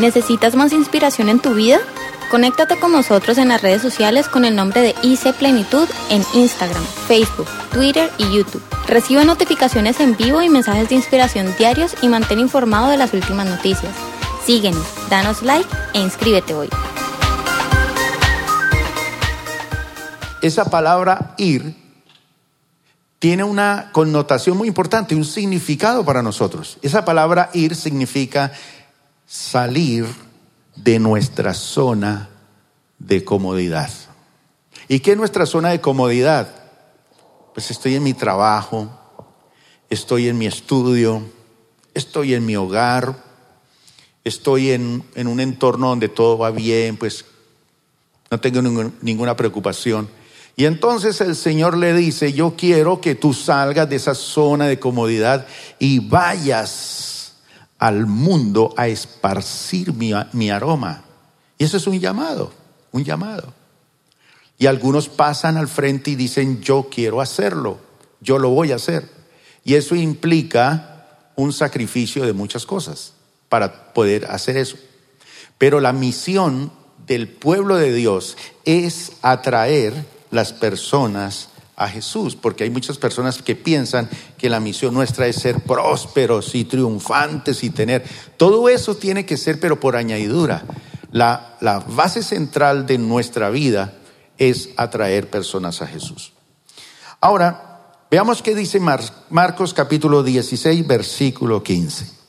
¿Necesitas más inspiración en tu vida? Conéctate con nosotros en las redes sociales con el nombre de IC Plenitud en Instagram, Facebook, Twitter y YouTube. Recibe notificaciones en vivo y mensajes de inspiración diarios y mantén informado de las últimas noticias. Síguenos, danos like e inscríbete hoy. Esa palabra ir tiene una connotación muy importante, un significado para nosotros. Esa palabra ir significa salir de nuestra zona de comodidad. ¿Y qué es nuestra zona de comodidad? Pues estoy en mi trabajo, estoy en mi estudio, estoy en mi hogar, estoy en, un entorno donde todo va bien, pues no tengo ninguna preocupación. Y entonces el Señor le dice, yo quiero que tú salgas de esa zona de comodidad y vayas al mundo a esparcir mi, aroma. Y eso es un llamado, un llamado. Y algunos pasan al frente y dicen, yo quiero hacerlo, yo lo voy a hacer. Y eso implica un sacrificio de muchas cosas para poder hacer eso. Pero la misión del pueblo de Dios es atraer las personas a Jesús, porque hay muchas personas que piensan que la misión nuestra es ser prósperos y triunfantes y tener. Todo eso tiene que ser, pero por añadidura. La, la base central de nuestra vida es atraer personas a Jesús. Ahora, veamos qué dice Marcos capítulo 16, versículo 15.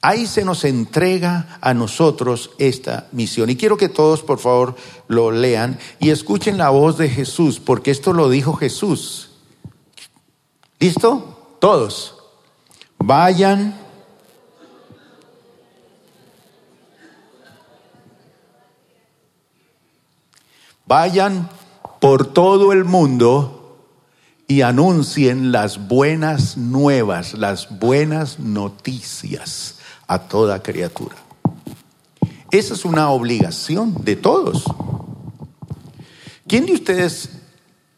Ahí se nos entrega a nosotros esta misión. Y quiero que todos, por favor, lo lean y escuchen la voz de Jesús, porque esto lo dijo Jesús. ¿Listo? Todos. Vayan. Vayan por todo el mundo y anuncien las buenas nuevas, las buenas noticias a toda criatura. Esa es una obligación de todos. ¿Quién de ustedes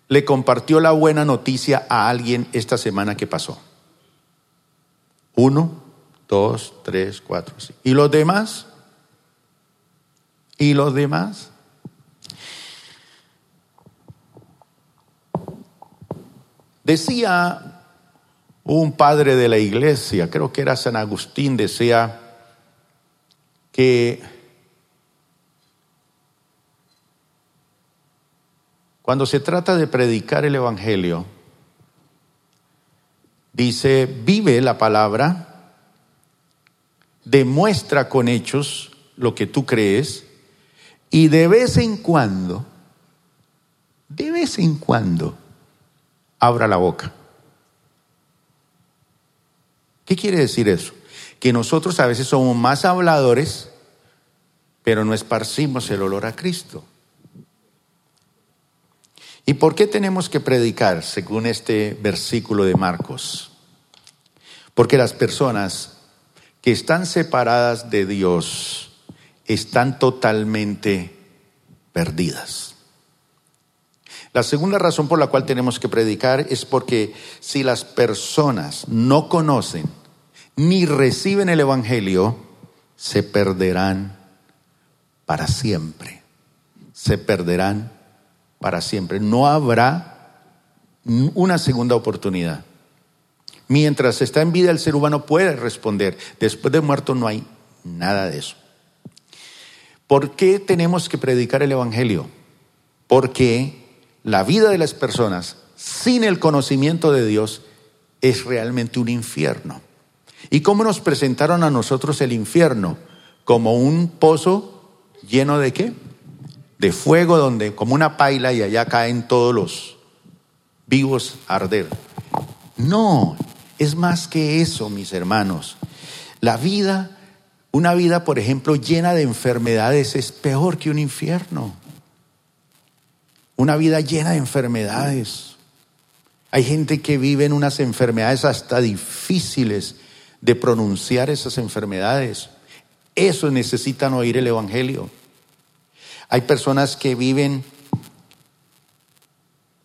le compartió la buena noticia a alguien esta semana que pasó? Uno, dos, tres, cuatro. ¿Y los demás? ¿Y los demás? Decía un padre de la iglesia, creo que era San Agustín, decía que cuando se trata de predicar el Evangelio, dice, vive la palabra, demuestra con hechos lo que tú crees y de vez en cuando, de vez en cuando, abra la boca. ¿Qué quiere decir eso? Que nosotros a veces somos más habladores, pero no esparcimos el olor a Cristo. ¿Y por qué tenemos que predicar según este versículo de Marcos? Porque las personas que están separadas de Dios están totalmente perdidas. La segunda razón por la cual tenemos que predicar es porque si las personas no conocen ni reciben el Evangelio, se perderán para siempre. Se perderán para siempre. No habrá una segunda oportunidad. Mientras está en vida el ser humano puede responder. Después de muerto no hay nada de eso. ¿Por qué tenemos que predicar el Evangelio? Porque la vida de las personas sin el conocimiento de Dios es realmente un infierno. ¿Y cómo nos presentaron a nosotros el infierno? Como un pozo lleno de qué? De fuego donde como una paila y allá caen todos los vivos a arder. No, es más que eso, mis hermanos. La vida, una vida, por ejemplo, llena de enfermedades es peor que un infierno. Una vida llena de enfermedades. Hay gente que vive en unas enfermedades hasta difíciles de pronunciar esas enfermedades. Eso necesitan oír el Evangelio. Hay personas que viven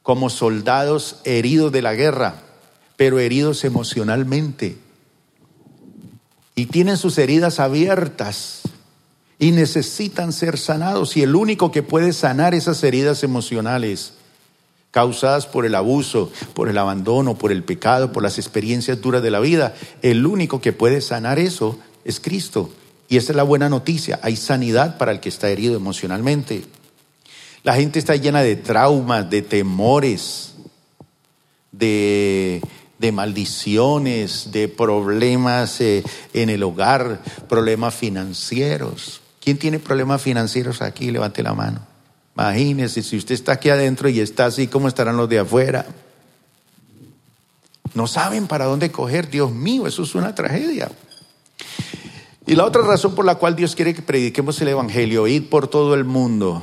como soldados heridos de la guerra, pero heridos emocionalmente. Y tienen sus heridas abiertas y necesitan ser sanados y el único que puede sanar esas heridas emocionales causadas por el abuso, por el abandono, por el pecado, por las experiencias duras de la vida, el único que puede sanar eso es Cristo. Y esa es la buena noticia, hay sanidad para el que está herido emocionalmente. La gente está llena de traumas, de temores, de, maldiciones, de problemas eh, en el hogar, problemas financieros. ¿Quién tiene problemas financieros aquí? Levante la mano. Imagínese, si usted está aquí adentro y está así, ¿cómo estarán los de afuera? No saben para dónde coger, Dios mío, eso es una tragedia. Y la otra razón por la cual Dios quiere que prediquemos el Evangelio, ir por todo el mundo,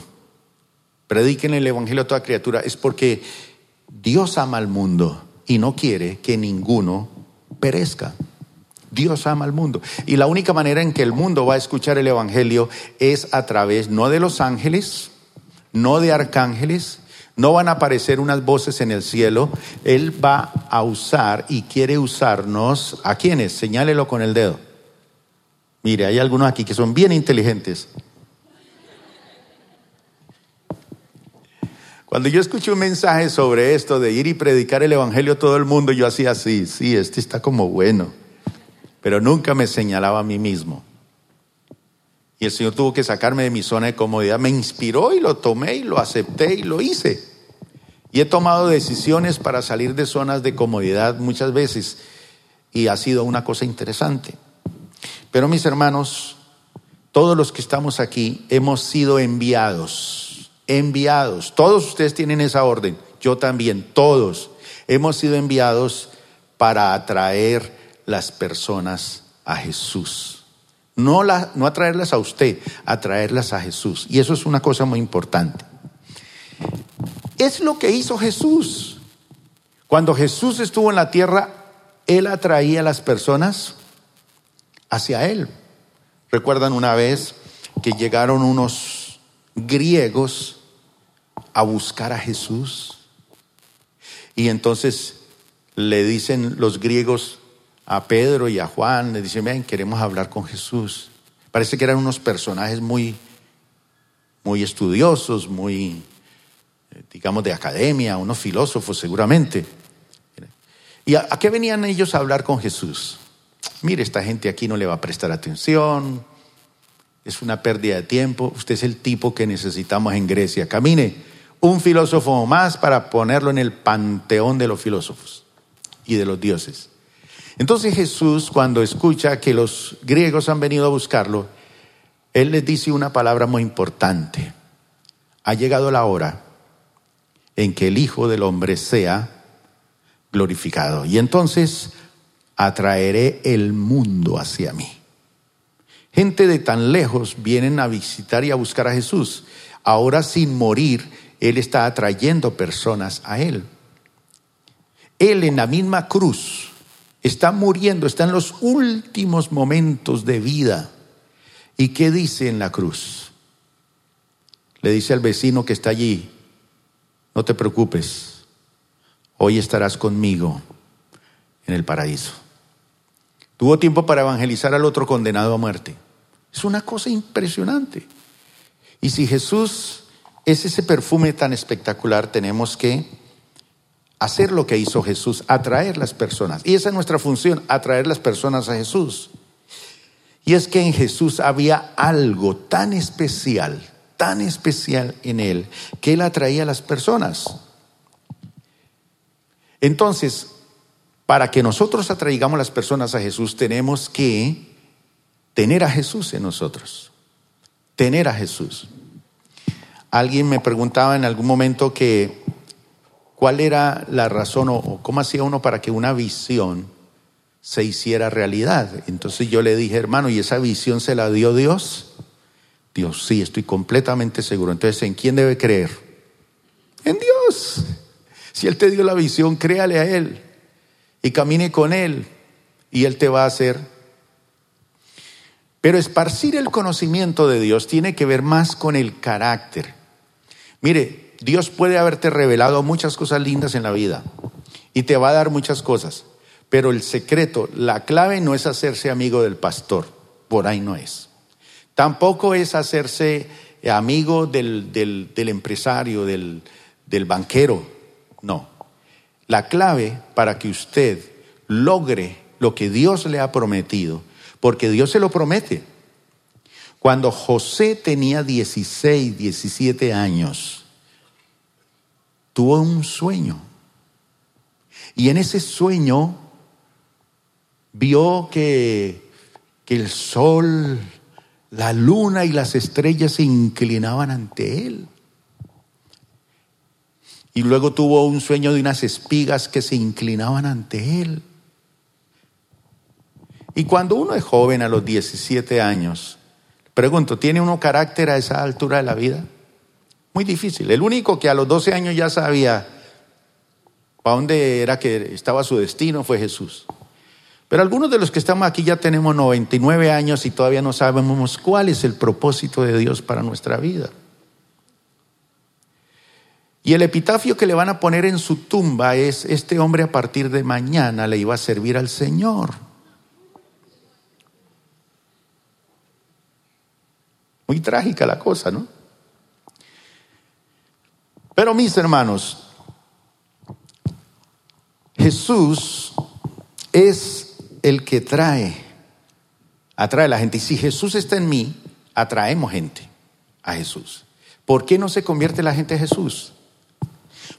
prediquen el Evangelio a toda criatura, es porque Dios ama al mundo y no quiere que ninguno perezca. Dios ama al mundo. Y la única manera en que el mundo va a escuchar el Evangelio es a través no de los ángeles, no de arcángeles, no van a aparecer unas voces en el cielo. Él va a usar y quiere usarnos. ¿A quiénes? Señálelo con el dedo. Mire, hay algunos aquí que son bien inteligentes. Cuando yo escuché un mensaje sobre esto de ir y predicar el Evangelio a todo el mundo, yo hacía así, sí, este está como bueno pero nunca me señalaba a mí mismo. Y el Señor tuvo que sacarme de mi zona de comodidad. Me inspiró y lo tomé y lo acepté y lo hice. Y he tomado decisiones para salir de zonas de comodidad muchas veces y ha sido una cosa interesante. Pero mis hermanos, todos los que estamos aquí hemos sido enviados, enviados. Todos ustedes tienen esa orden, yo también, todos hemos sido enviados para atraer las personas a Jesús. No, no atraerlas a usted, atraerlas a Jesús. Y eso es una cosa muy importante. Es lo que hizo Jesús. Cuando Jesús estuvo en la tierra, Él atraía a las personas hacia Él. Recuerdan una vez que llegaron unos griegos a buscar a Jesús. Y entonces le dicen los griegos, a Pedro y a Juan, le dicen, ven, queremos hablar con Jesús. Parece que eran unos personajes muy, muy estudiosos, muy, eh, digamos, de academia, unos filósofos seguramente. ¿Y a, qué venían ellos a hablar con Jesús? Mire, esta gente aquí no le va a prestar atención, es una pérdida de tiempo, usted es el tipo que necesitamos en Grecia. Camine, un filósofo más para ponerlo en el panteón de los filósofos y de los dioses. Entonces Jesús, cuando escucha que los griegos han venido a buscarlo, Él les dice una palabra muy importante. Ha llegado la hora en que el Hijo del Hombre sea glorificado. Y entonces atraeré el mundo hacia mí. Gente de tan lejos vienen a visitar y a buscar a Jesús. Ahora sin morir, Él está atrayendo personas a Él. Él en la misma cruz Está muriendo, está en los últimos momentos de vida. ¿Y qué dice en la cruz? Le dice al vecino que está allí, no te preocupes, hoy estarás conmigo en el paraíso. Tuvo tiempo para evangelizar al otro condenado a muerte. Es una cosa impresionante. Y si Jesús es ese perfume tan espectacular, tenemos que hacer lo que hizo Jesús, atraer las personas. Y esa es nuestra función, atraer las personas a Jesús. Y es que en Jesús había algo tan especial, tan especial en Él, que Él atraía a las personas. Entonces, para que nosotros atraigamos las personas a Jesús, tenemos que tener a Jesús en nosotros. Tener a Jesús. Alguien me preguntaba en algún momento que ¿Cuál era la razón o cómo hacía uno para que una visión se hiciera realidad? Entonces yo le dije, hermano, ¿y esa visión se la dio Dios? Dios, sí, estoy completamente seguro. Entonces, ¿en quién debe creer? En Dios. Si Él te dio la visión, créale a Él y camine con Él y Él te va a hacer. Pero esparcir el conocimiento de Dios tiene que ver más con el carácter. Mire, Dios puede haberte revelado muchas cosas lindas en la vida y te va a dar muchas cosas, pero el secreto, la clave no es hacerse amigo del pastor, por ahí no es. Tampoco es hacerse amigo del, del empresario, del, del banquero. No. La clave para que usted logre lo que Dios le ha prometido, porque Dios se lo promete. Cuando José tenía 16, 17 años, tuvo un sueño. Y en ese sueño vio que, que el sol, la luna y las estrellas se inclinaban ante él. Y luego tuvo un sueño de unas espigas que se inclinaban ante él. Y cuando uno es joven a los 17 años, pregunto, ¿tiene uno carácter a esa altura de la vida? Muy difícil. El único que a los 12 años ya sabía para dónde era que estaba su destino fue Jesús. Pero algunos de los que estamos aquí ya tenemos 99 años y todavía no sabemos cuál es el propósito de Dios para nuestra vida. Y el epitafio que le van a poner en su tumba es, este hombre a partir de mañana le iba a servir al Señor. Muy trágica la cosa, ¿no? Pero mis hermanos, Jesús es el que trae, atrae a la gente. Y si Jesús está en mí, atraemos gente a Jesús. ¿Por qué no se convierte la gente a Jesús?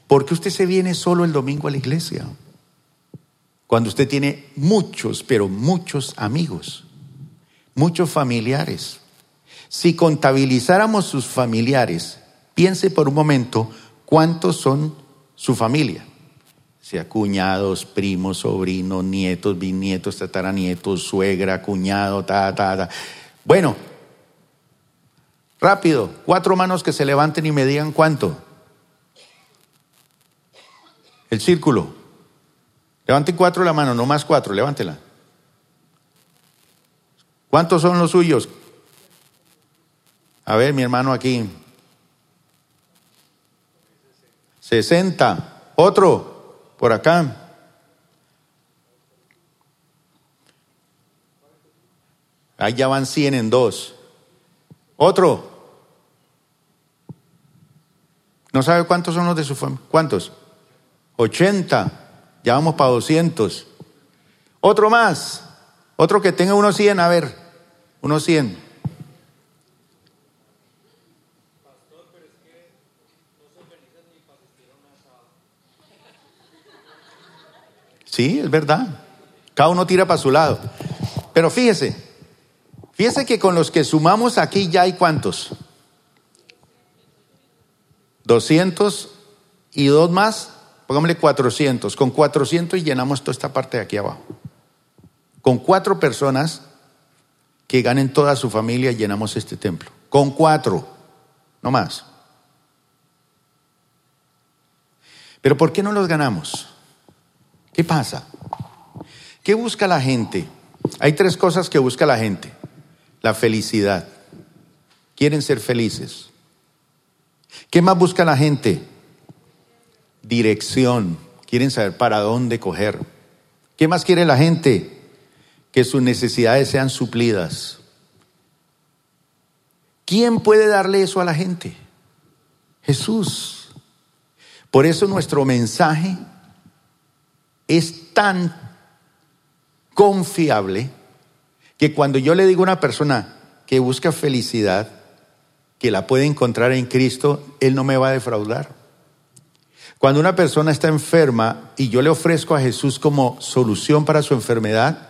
¿Por qué usted se viene solo el domingo a la iglesia? Cuando usted tiene muchos, pero muchos amigos, muchos familiares. Si contabilizáramos sus familiares, piense por un momento cuántos son su familia. Sea cuñados, primos, sobrinos, nietos, bisnietos, tataranietos, suegra, cuñado, ta, ta, ta. Bueno, rápido, cuatro manos que se levanten y me digan cuánto. El círculo. Levanten cuatro la mano, no más cuatro, levántela. ¿Cuántos son los suyos? A ver, mi hermano aquí. 60. Otro, por acá. Ahí ya van 100 en dos. Otro. ¿No sabe cuántos son los de su familia? ¿Cuántos? 80, ya vamos para 200. Otro más, otro que tenga unos 100, a ver, unos 100. Sí, es verdad. Cada uno tira para su lado. Pero fíjese, fíjese que con los que sumamos aquí ya hay cuántos. 200 y dos más, pongámosle 400, con 400 llenamos toda esta parte de aquí abajo. Con cuatro personas que ganen toda su familia llenamos este templo. Con cuatro, no más. Pero ¿por qué no los ganamos? ¿Qué pasa? ¿Qué busca la gente? Hay tres cosas que busca la gente. La felicidad. Quieren ser felices. ¿Qué más busca la gente? dirección, quieren saber para dónde coger. ¿Qué más quiere la gente? Que sus necesidades sean suplidas. ¿Quién puede darle eso a la gente? Jesús. Por eso nuestro mensaje es tan confiable que cuando yo le digo a una persona que busca felicidad, que la puede encontrar en Cristo, Él no me va a defraudar. Cuando una persona está enferma y yo le ofrezco a Jesús como solución para su enfermedad,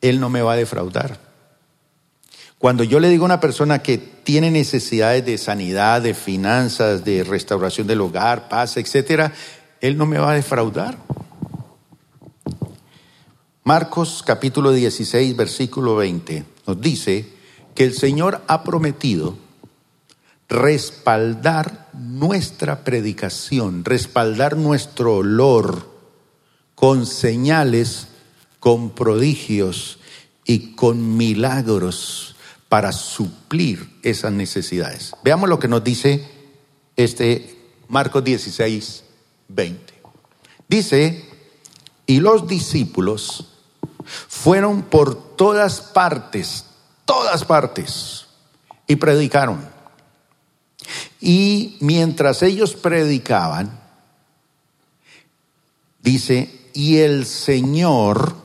Él no me va a defraudar. Cuando yo le digo a una persona que tiene necesidades de sanidad, de finanzas, de restauración del hogar, paz, etcétera, Él no me va a defraudar. Marcos capítulo 16, versículo 20 nos dice que el Señor ha prometido respaldar nuestra predicación, respaldar nuestro olor con señales, con prodigios y con milagros para suplir esas necesidades. Veamos lo que nos dice este Marcos 16, 20. Dice, y los discípulos fueron por todas partes todas partes y predicaron. Y mientras ellos predicaban, dice, y el Señor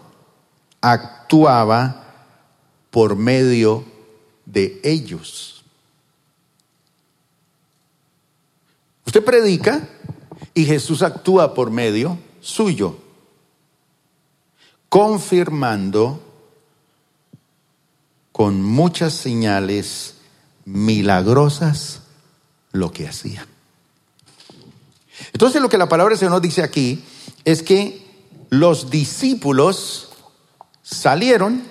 actuaba por medio de ellos. Usted predica y Jesús actúa por medio suyo, confirmando con muchas señales milagrosas lo que hacía. Entonces lo que la palabra del Señor dice aquí es que los discípulos salieron,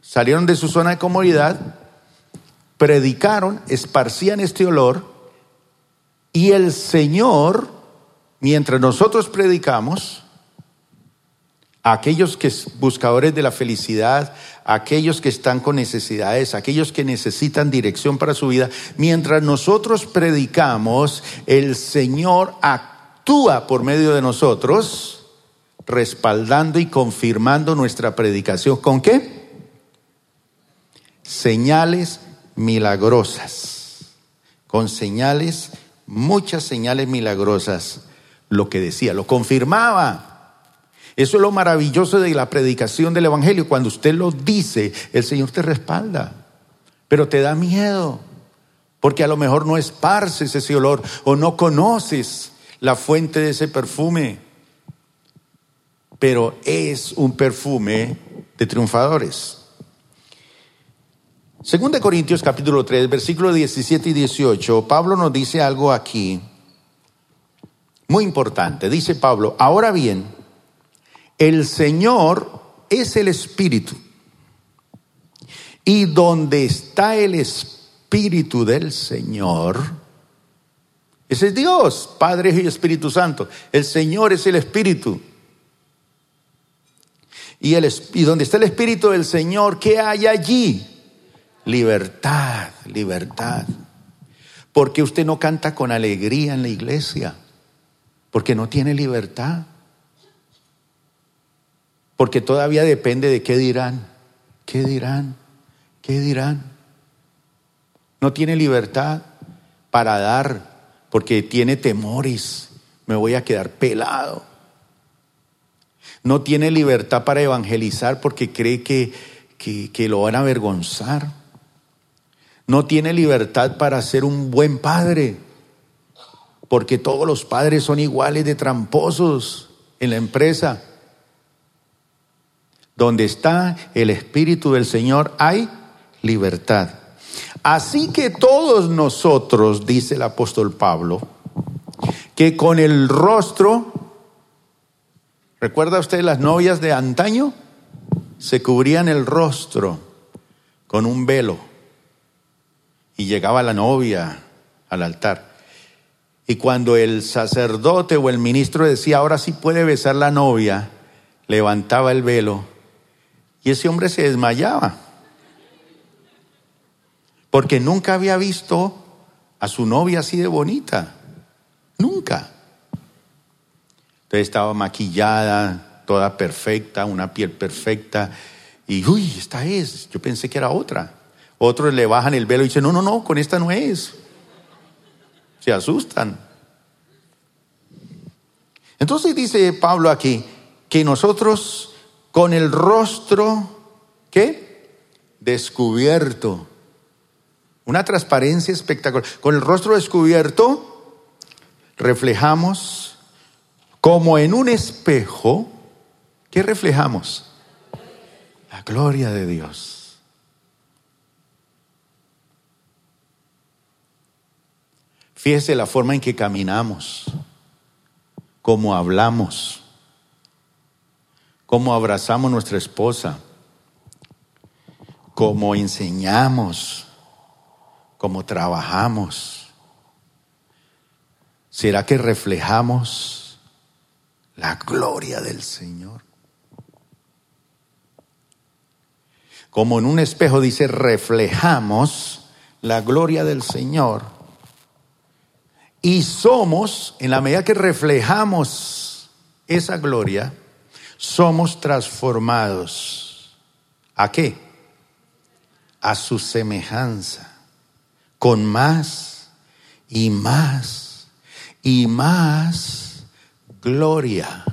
salieron de su zona de comodidad, predicaron, esparcían este olor y el Señor, mientras nosotros predicamos, aquellos que buscadores de la felicidad, aquellos que están con necesidades, aquellos que necesitan dirección para su vida, mientras nosotros predicamos, el Señor actúa por medio de nosotros, respaldando y confirmando nuestra predicación. ¿Con qué? Señales milagrosas. Con señales, muchas señales milagrosas, lo que decía, lo confirmaba. Eso es lo maravilloso de la predicación del Evangelio. Cuando usted lo dice, el Señor te respalda, pero te da miedo, porque a lo mejor no esparces ese olor o no conoces la fuente de ese perfume, pero es un perfume de triunfadores. Segunda Corintios capítulo 3, versículo 17 y 18, Pablo nos dice algo aquí muy importante. Dice Pablo, ahora bien, el Señor es el Espíritu. Y donde está el Espíritu del Señor, ese es Dios, Padre y Espíritu Santo. El Señor es el Espíritu. Y, el, y donde está el Espíritu del Señor, ¿qué hay allí? Libertad, libertad. Porque usted no canta con alegría en la iglesia? Porque no tiene libertad porque todavía depende de qué dirán, qué dirán, qué dirán. No tiene libertad para dar porque tiene temores, me voy a quedar pelado. No tiene libertad para evangelizar porque cree que, que, lo van a avergonzar. No tiene libertad para ser un buen padre porque todos los padres son iguales de tramposos en la empresa. Donde está el Espíritu del Señor hay libertad. Así que todos nosotros, dice el apóstol Pablo, que con el rostro, ¿recuerda usted las novias de antaño? Se cubrían el rostro con un velo y llegaba la novia al altar. Y cuando el sacerdote o el ministro decía, ahora sí puede besar la novia, levantaba el velo y ese hombre se desmayaba. Porque nunca había visto a su novia así de bonita. Nunca. Entonces estaba maquillada, toda perfecta, una piel perfecta. Y, uy, esta es. Yo pensé que era otra. Otros le bajan el velo y dicen, no, no, no, con esta no es. Se asustan. Entonces dice Pablo aquí que nosotros con el rostro, ¿qué? Descubierto. Una transparencia espectacular. Con el rostro descubierto, reflejamos como en un espejo, ¿qué reflejamos? La gloria de Dios. Fíjese la forma en que caminamos, cómo hablamos cómo abrazamos a nuestra esposa, cómo enseñamos, cómo trabajamos. ¿Será que reflejamos la gloria del Señor? Como en un espejo dice, reflejamos la gloria del Señor. Y somos, en la medida que reflejamos esa gloria, somos transformados. ¿A qué? a su semejanza, con más y más y más gloria.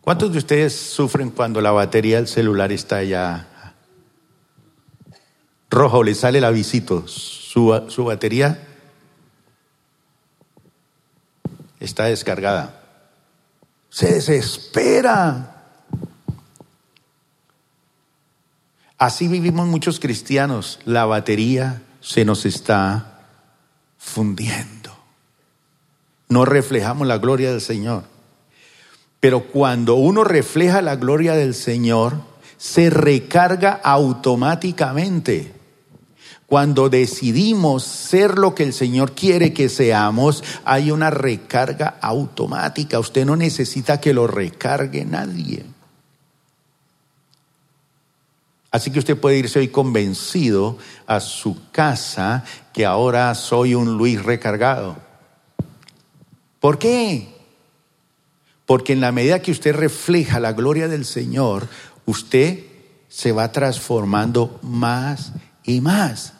¿Cuántos de ustedes sufren cuando la batería del celular está ya roja o le sale el avisito? Su, su batería está descargada. Se desespera. Así vivimos muchos cristianos. La batería se nos está fundiendo. No reflejamos la gloria del Señor. Pero cuando uno refleja la gloria del Señor, se recarga automáticamente. Cuando decidimos ser lo que el Señor quiere que seamos, hay una recarga automática. Usted no necesita que lo recargue nadie. Así que usted puede irse hoy convencido a su casa que ahora soy un Luis recargado. ¿Por qué? Porque en la medida que usted refleja la gloria del Señor, usted se va transformando más y más.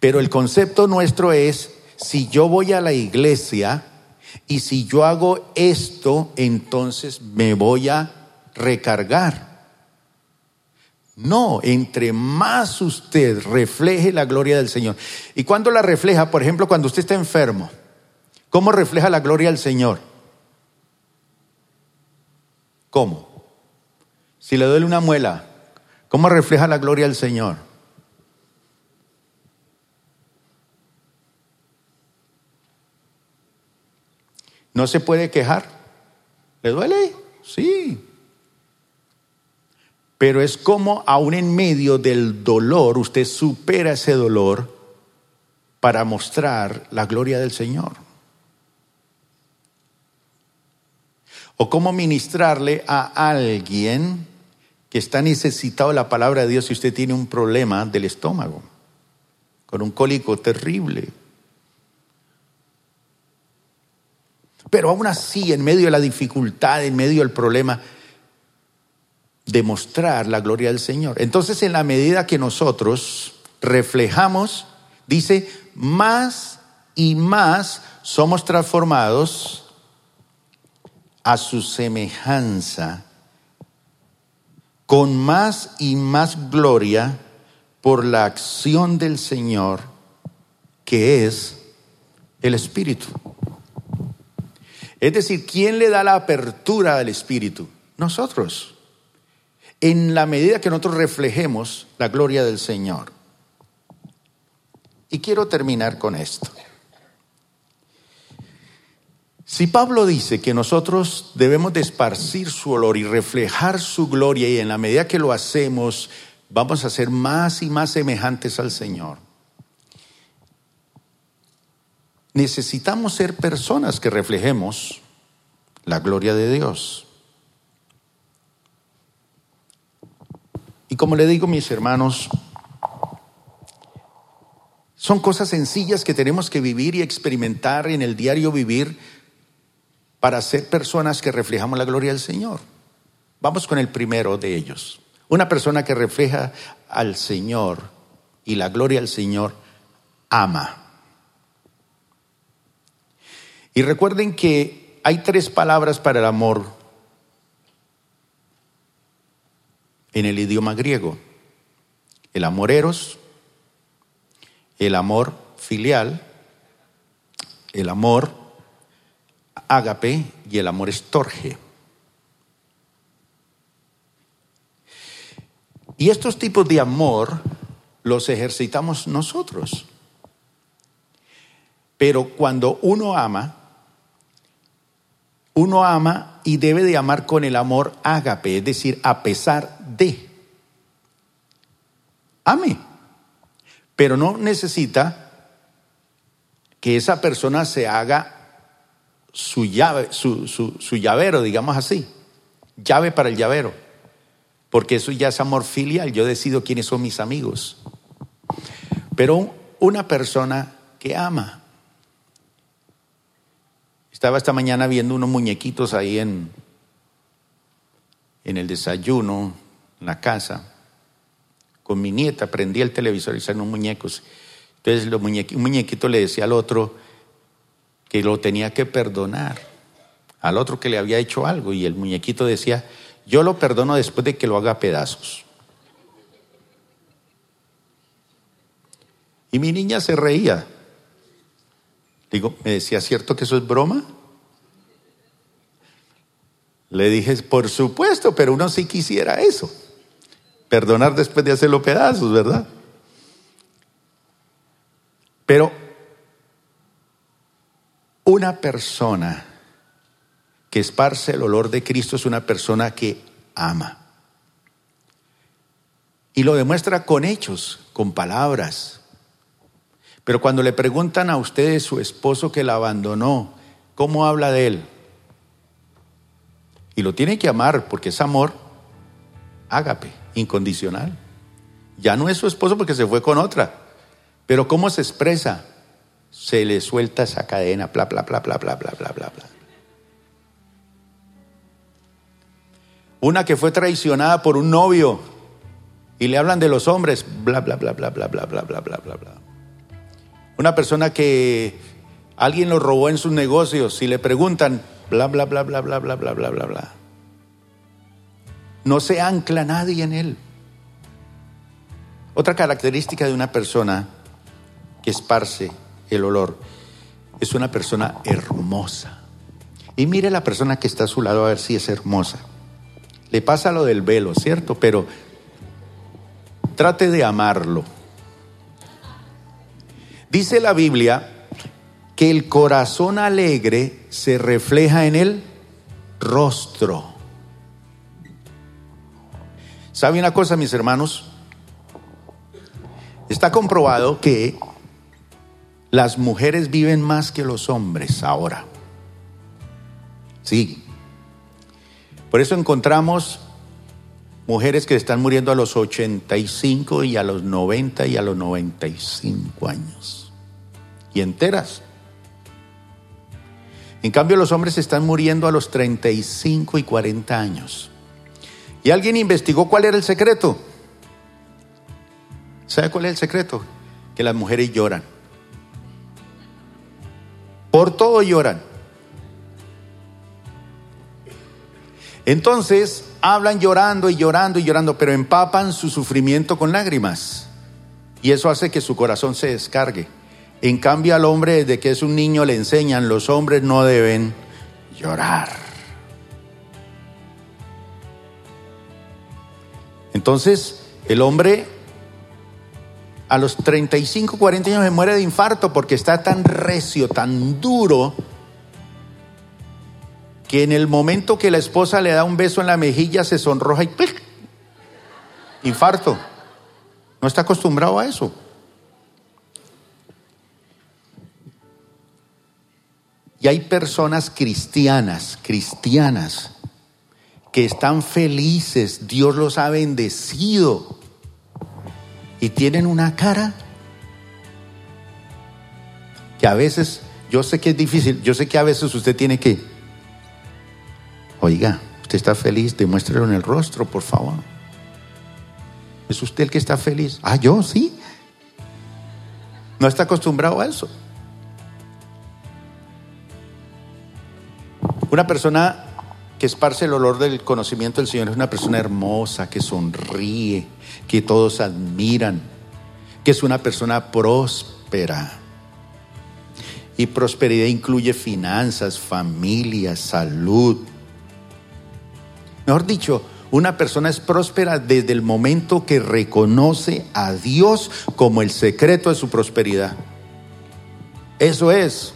Pero el concepto nuestro es, si yo voy a la iglesia y si yo hago esto, entonces me voy a recargar. No, entre más usted refleje la gloria del Señor. ¿Y cuando la refleja? Por ejemplo, cuando usted está enfermo. ¿Cómo refleja la gloria del Señor? ¿Cómo? Si le duele una muela, ¿cómo refleja la gloria del Señor? ¿No se puede quejar? ¿Le duele? Sí. Pero es como aún en medio del dolor, usted supera ese dolor para mostrar la gloria del Señor. o cómo ministrarle a alguien que está necesitado la palabra de Dios si usted tiene un problema del estómago, con un cólico terrible. Pero aún así, en medio de la dificultad, en medio del problema, demostrar la gloria del Señor. Entonces, en la medida que nosotros reflejamos, dice, más y más somos transformados a su semejanza con más y más gloria por la acción del Señor, que es el Espíritu. Es decir, ¿quién le da la apertura al Espíritu? Nosotros. En la medida que nosotros reflejemos la gloria del Señor. Y quiero terminar con esto. Si Pablo dice que nosotros debemos de esparcir su olor y reflejar su gloria y en la medida que lo hacemos vamos a ser más y más semejantes al Señor, necesitamos ser personas que reflejemos la gloria de Dios. Y como le digo mis hermanos, son cosas sencillas que tenemos que vivir y experimentar en el diario vivir para ser personas que reflejamos la gloria del Señor. Vamos con el primero de ellos. Una persona que refleja al Señor y la gloria del Señor ama. Y recuerden que hay tres palabras para el amor en el idioma griego. El amor eros, el amor filial, el amor ágape y el amor estorge. Y estos tipos de amor los ejercitamos nosotros. Pero cuando uno ama, uno ama y debe de amar con el amor ágape, es decir, a pesar de. Ame. Pero no necesita que esa persona se haga su llave, su, su, llavero, digamos así. Llave para el llavero. Porque eso ya es amor filial. Yo decido quiénes son mis amigos. Pero una persona que ama. Estaba esta mañana viendo unos muñequitos ahí en, en el desayuno, en la casa, con mi nieta, prendía el televisor y salían muñecos. Entonces un muñequito le decía al otro que lo tenía que perdonar, al otro que le había hecho algo, y el muñequito decía, yo lo perdono después de que lo haga pedazos. Y mi niña se reía. Digo, me decía, ¿cierto que eso es broma? Le dije, por supuesto, pero uno sí quisiera eso. Perdonar después de hacerlo pedazos, ¿verdad? Pero una persona que esparce el olor de Cristo es una persona que ama. Y lo demuestra con hechos, con palabras. Pero cuando le preguntan a ustedes su esposo que la abandonó, ¿cómo habla de él? Y lo tiene que amar porque es amor ágape, incondicional. Ya no es su esposo porque se fue con otra. Pero ¿cómo se expresa? Se le suelta esa cadena, bla, bla, bla, bla, bla, bla, bla, bla, bla. Una que fue traicionada por un novio y le hablan de los hombres, bla, bla, bla, bla, bla, bla, bla, bla, bla, bla, bla. Una persona que alguien lo robó en sus negocios y le preguntan, bla, bla, bla, bla, bla, bla, bla, bla, bla, bla. No se ancla nadie en él. Otra característica de una persona que esparce el olor es una persona hermosa. Y mire la persona que está a su lado a ver si es hermosa. Le pasa lo del velo, ¿cierto? Pero trate de amarlo. Dice la Biblia que el corazón alegre se refleja en el rostro. ¿Sabe una cosa, mis hermanos? Está comprobado que las mujeres viven más que los hombres ahora. Sí. Por eso encontramos mujeres que están muriendo a los 85 y a los 90 y a los 95 años. Y enteras. En cambio, los hombres están muriendo a los 35 y 40 años. Y alguien investigó cuál era el secreto. ¿Sabe cuál es el secreto? Que las mujeres lloran. Por todo lloran. Entonces hablan llorando y llorando y llorando, pero empapan su sufrimiento con lágrimas. Y eso hace que su corazón se descargue. En cambio al hombre desde que es un niño le enseñan, los hombres no deben llorar. Entonces el hombre a los 35, 40 años se muere de infarto porque está tan recio, tan duro, que en el momento que la esposa le da un beso en la mejilla se sonroja y ¡plic! infarto. No está acostumbrado a eso. Y hay personas cristianas, cristianas, que están felices, Dios los ha bendecido y tienen una cara que a veces, yo sé que es difícil, yo sé que a veces usted tiene que, oiga, usted está feliz, demuéstrelo en el rostro, por favor. ¿Es usted el que está feliz? Ah, yo sí. No está acostumbrado a eso. Una persona que esparce el olor del conocimiento del Señor es una persona hermosa, que sonríe, que todos admiran, que es una persona próspera. Y prosperidad incluye finanzas, familia, salud. Mejor dicho, una persona es próspera desde el momento que reconoce a Dios como el secreto de su prosperidad. Eso es.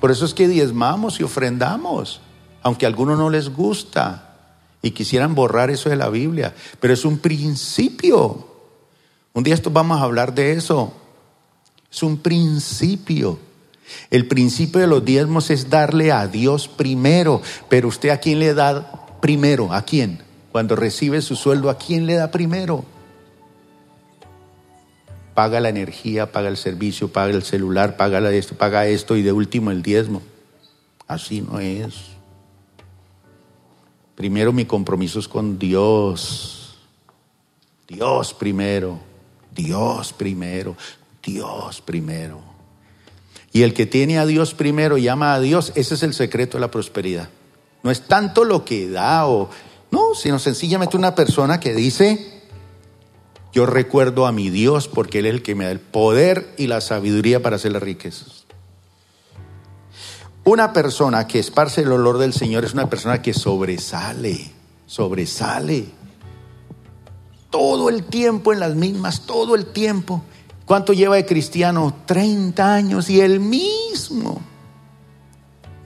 Por eso es que diezmamos y ofrendamos aunque a algunos no les gusta y quisieran borrar eso de la Biblia, pero es un principio. Un día esto vamos a hablar de eso. Es un principio. El principio de los diezmos es darle a Dios primero, pero usted a quién le da primero, ¿a quién? Cuando recibe su sueldo, ¿a quién le da primero? Paga la energía, paga el servicio, paga el celular, paga esto, paga esto y de último el diezmo. Así no es. Primero mi compromiso es con Dios. Dios primero. Dios primero. Dios primero. Y el que tiene a Dios primero y ama a Dios, ese es el secreto de la prosperidad. No es tanto lo que da o no, sino sencillamente una persona que dice, yo recuerdo a mi Dios porque Él es el que me da el poder y la sabiduría para hacer las riquezas. Una persona que esparce el olor del Señor es una persona que sobresale, sobresale. Todo el tiempo en las mismas, todo el tiempo. ¿Cuánto lleva de cristiano? 30 años y el mismo.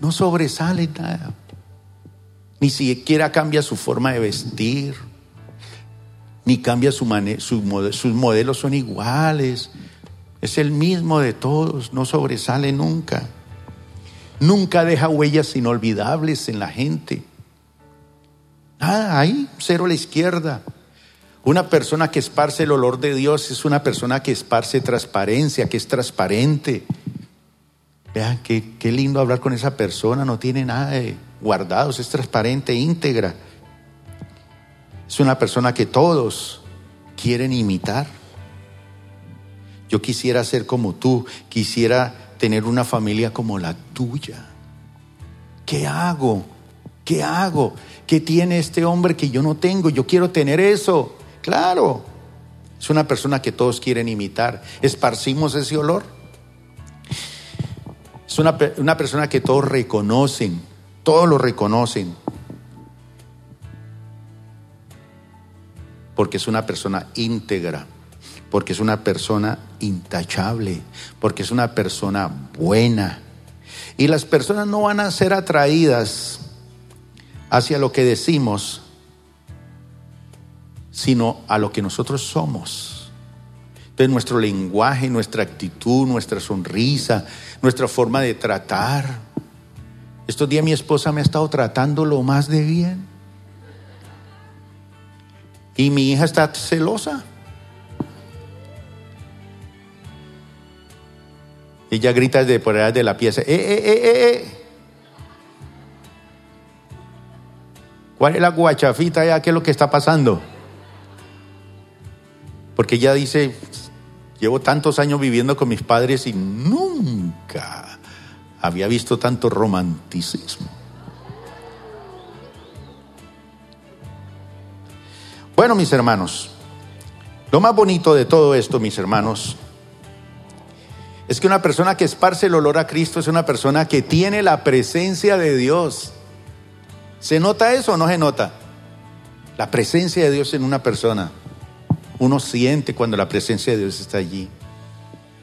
No sobresale nada. Ni siquiera cambia su forma de vestir. Ni cambia sus modelos son iguales. Es el mismo de todos, no sobresale nunca. Nunca deja huellas inolvidables en la gente. Nada, ahí, cero a la izquierda. Una persona que esparce el olor de Dios es una persona que esparce transparencia, que es transparente. Vean qué, qué lindo hablar con esa persona, no tiene nada de guardados, es transparente, íntegra. Es una persona que todos quieren imitar. Yo quisiera ser como tú, quisiera tener una familia como la tuya. ¿Qué hago? ¿Qué hago? ¿Qué tiene este hombre que yo no tengo? Yo quiero tener eso. Claro, es una persona que todos quieren imitar. Esparcimos ese olor. Es una, una persona que todos reconocen, todos lo reconocen. Porque es una persona íntegra, porque es una persona intachable, porque es una persona buena. Y las personas no van a ser atraídas hacia lo que decimos sino a lo que nosotros somos. Entonces nuestro lenguaje, nuestra actitud, nuestra sonrisa, nuestra forma de tratar. Estos días mi esposa me ha estado tratando lo más de bien. Y mi hija está celosa. Ella grita desde por allá de la pieza, ¡eh, eh, eh, eh! eh". ¿Cuál es la guachafita ya? ¿Qué es lo que está pasando? Porque ella dice, llevo tantos años viviendo con mis padres y nunca había visto tanto romanticismo. Bueno, mis hermanos, lo más bonito de todo esto, mis hermanos, es que una persona que esparce el olor a Cristo es una persona que tiene la presencia de Dios. ¿Se nota eso o no se nota? La presencia de Dios en una persona. Uno siente cuando la presencia de Dios está allí.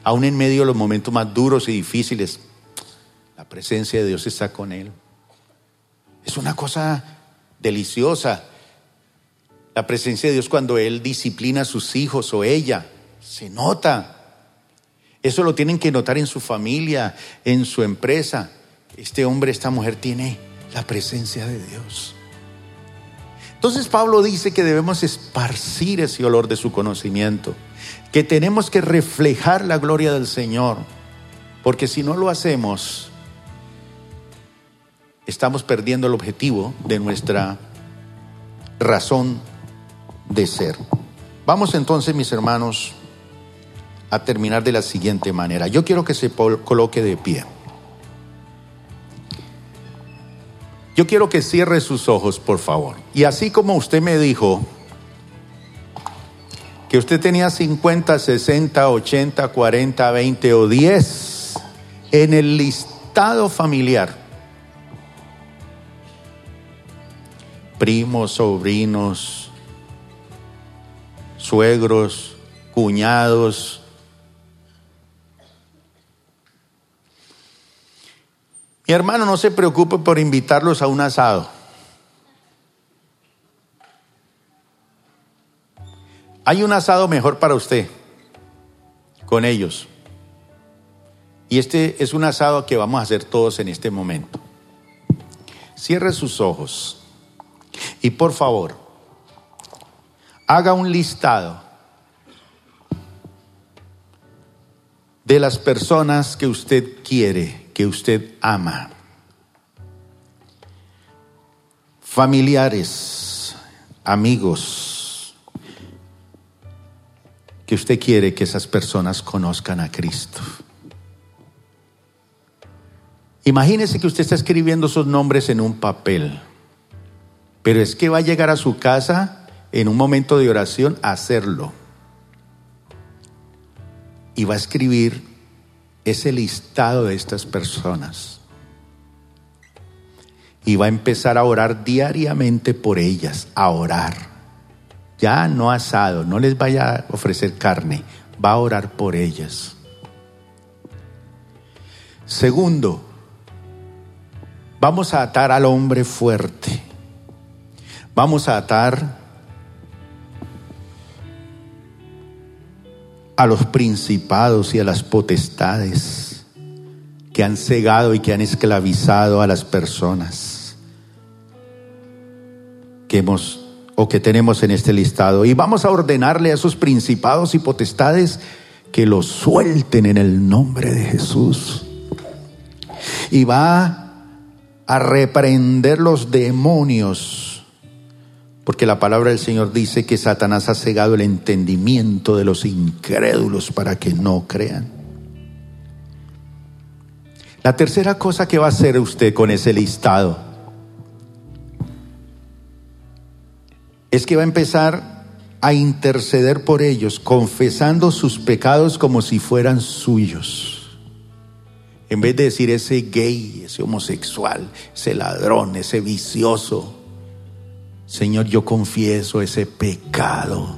Aún en medio de los momentos más duros y difíciles, la presencia de Dios está con él. Es una cosa deliciosa. La presencia de Dios cuando Él disciplina a sus hijos o ella, se nota. Eso lo tienen que notar en su familia, en su empresa. Este hombre, esta mujer tiene la presencia de Dios. Entonces Pablo dice que debemos esparcir ese olor de su conocimiento, que tenemos que reflejar la gloria del Señor, porque si no lo hacemos, estamos perdiendo el objetivo de nuestra razón de ser. Vamos entonces, mis hermanos, a terminar de la siguiente manera. Yo quiero que se coloque de pie. Yo quiero que cierre sus ojos, por favor. Y así como usted me dijo que usted tenía 50, 60, 80, 40, 20 o 10 en el listado familiar. Primos, sobrinos, suegros, cuñados, Mi hermano, no se preocupe por invitarlos a un asado. Hay un asado mejor para usted con ellos. Y este es un asado que vamos a hacer todos en este momento. Cierre sus ojos y por favor, haga un listado de las personas que usted quiere que usted ama. familiares, amigos, que usted quiere que esas personas conozcan a Cristo. Imagínese que usted está escribiendo sus nombres en un papel, pero es que va a llegar a su casa en un momento de oración hacerlo. Y va a escribir ese listado de estas personas. Y va a empezar a orar diariamente por ellas, a orar. Ya no asado, no les vaya a ofrecer carne, va a orar por ellas. Segundo, vamos a atar al hombre fuerte. Vamos a atar a los principados y a las potestades que han cegado y que han esclavizado a las personas que hemos o que tenemos en este listado. Y vamos a ordenarle a esos principados y potestades que los suelten en el nombre de Jesús. Y va a reprender los demonios porque la palabra del Señor dice que Satanás ha cegado el entendimiento de los incrédulos para que no crean. La tercera cosa que va a hacer usted con ese listado es que va a empezar a interceder por ellos, confesando sus pecados como si fueran suyos. En vez de decir ese gay, ese homosexual, ese ladrón, ese vicioso, Señor, yo confieso ese pecado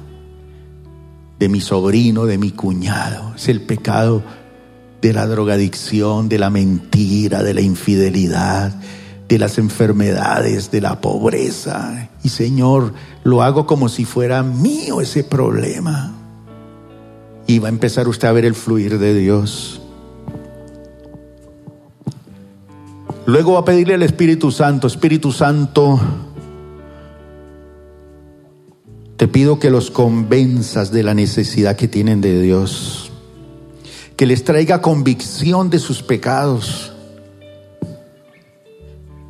de mi sobrino, de mi cuñado. Es el pecado de la drogadicción, de la mentira, de la infidelidad, de las enfermedades, de la pobreza. Y Señor, lo hago como si fuera mío ese problema. Y va a empezar usted a ver el fluir de Dios. Luego va a pedirle al Espíritu Santo, Espíritu Santo, te pido que los convenzas de la necesidad que tienen de Dios, que les traiga convicción de sus pecados,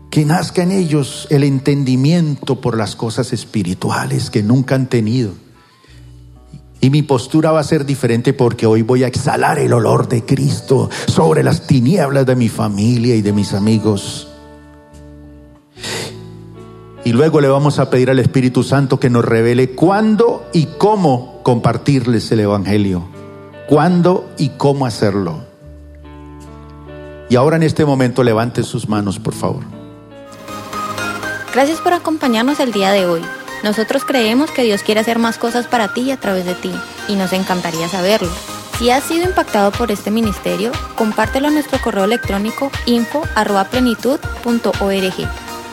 que nazca en ellos el entendimiento por las cosas espirituales que nunca han tenido. Y mi postura va a ser diferente porque hoy voy a exhalar el olor de Cristo sobre las tinieblas de mi familia y de mis amigos. Y luego le vamos a pedir al Espíritu Santo que nos revele cuándo y cómo compartirles el Evangelio. Cuándo y cómo hacerlo. Y ahora en este momento levante sus manos, por favor. Gracias por acompañarnos el día de hoy. Nosotros creemos que Dios quiere hacer más cosas para ti y a través de ti, y nos encantaría saberlo. Si has sido impactado por este ministerio, compártelo a nuestro correo electrónico info.plenitud.org.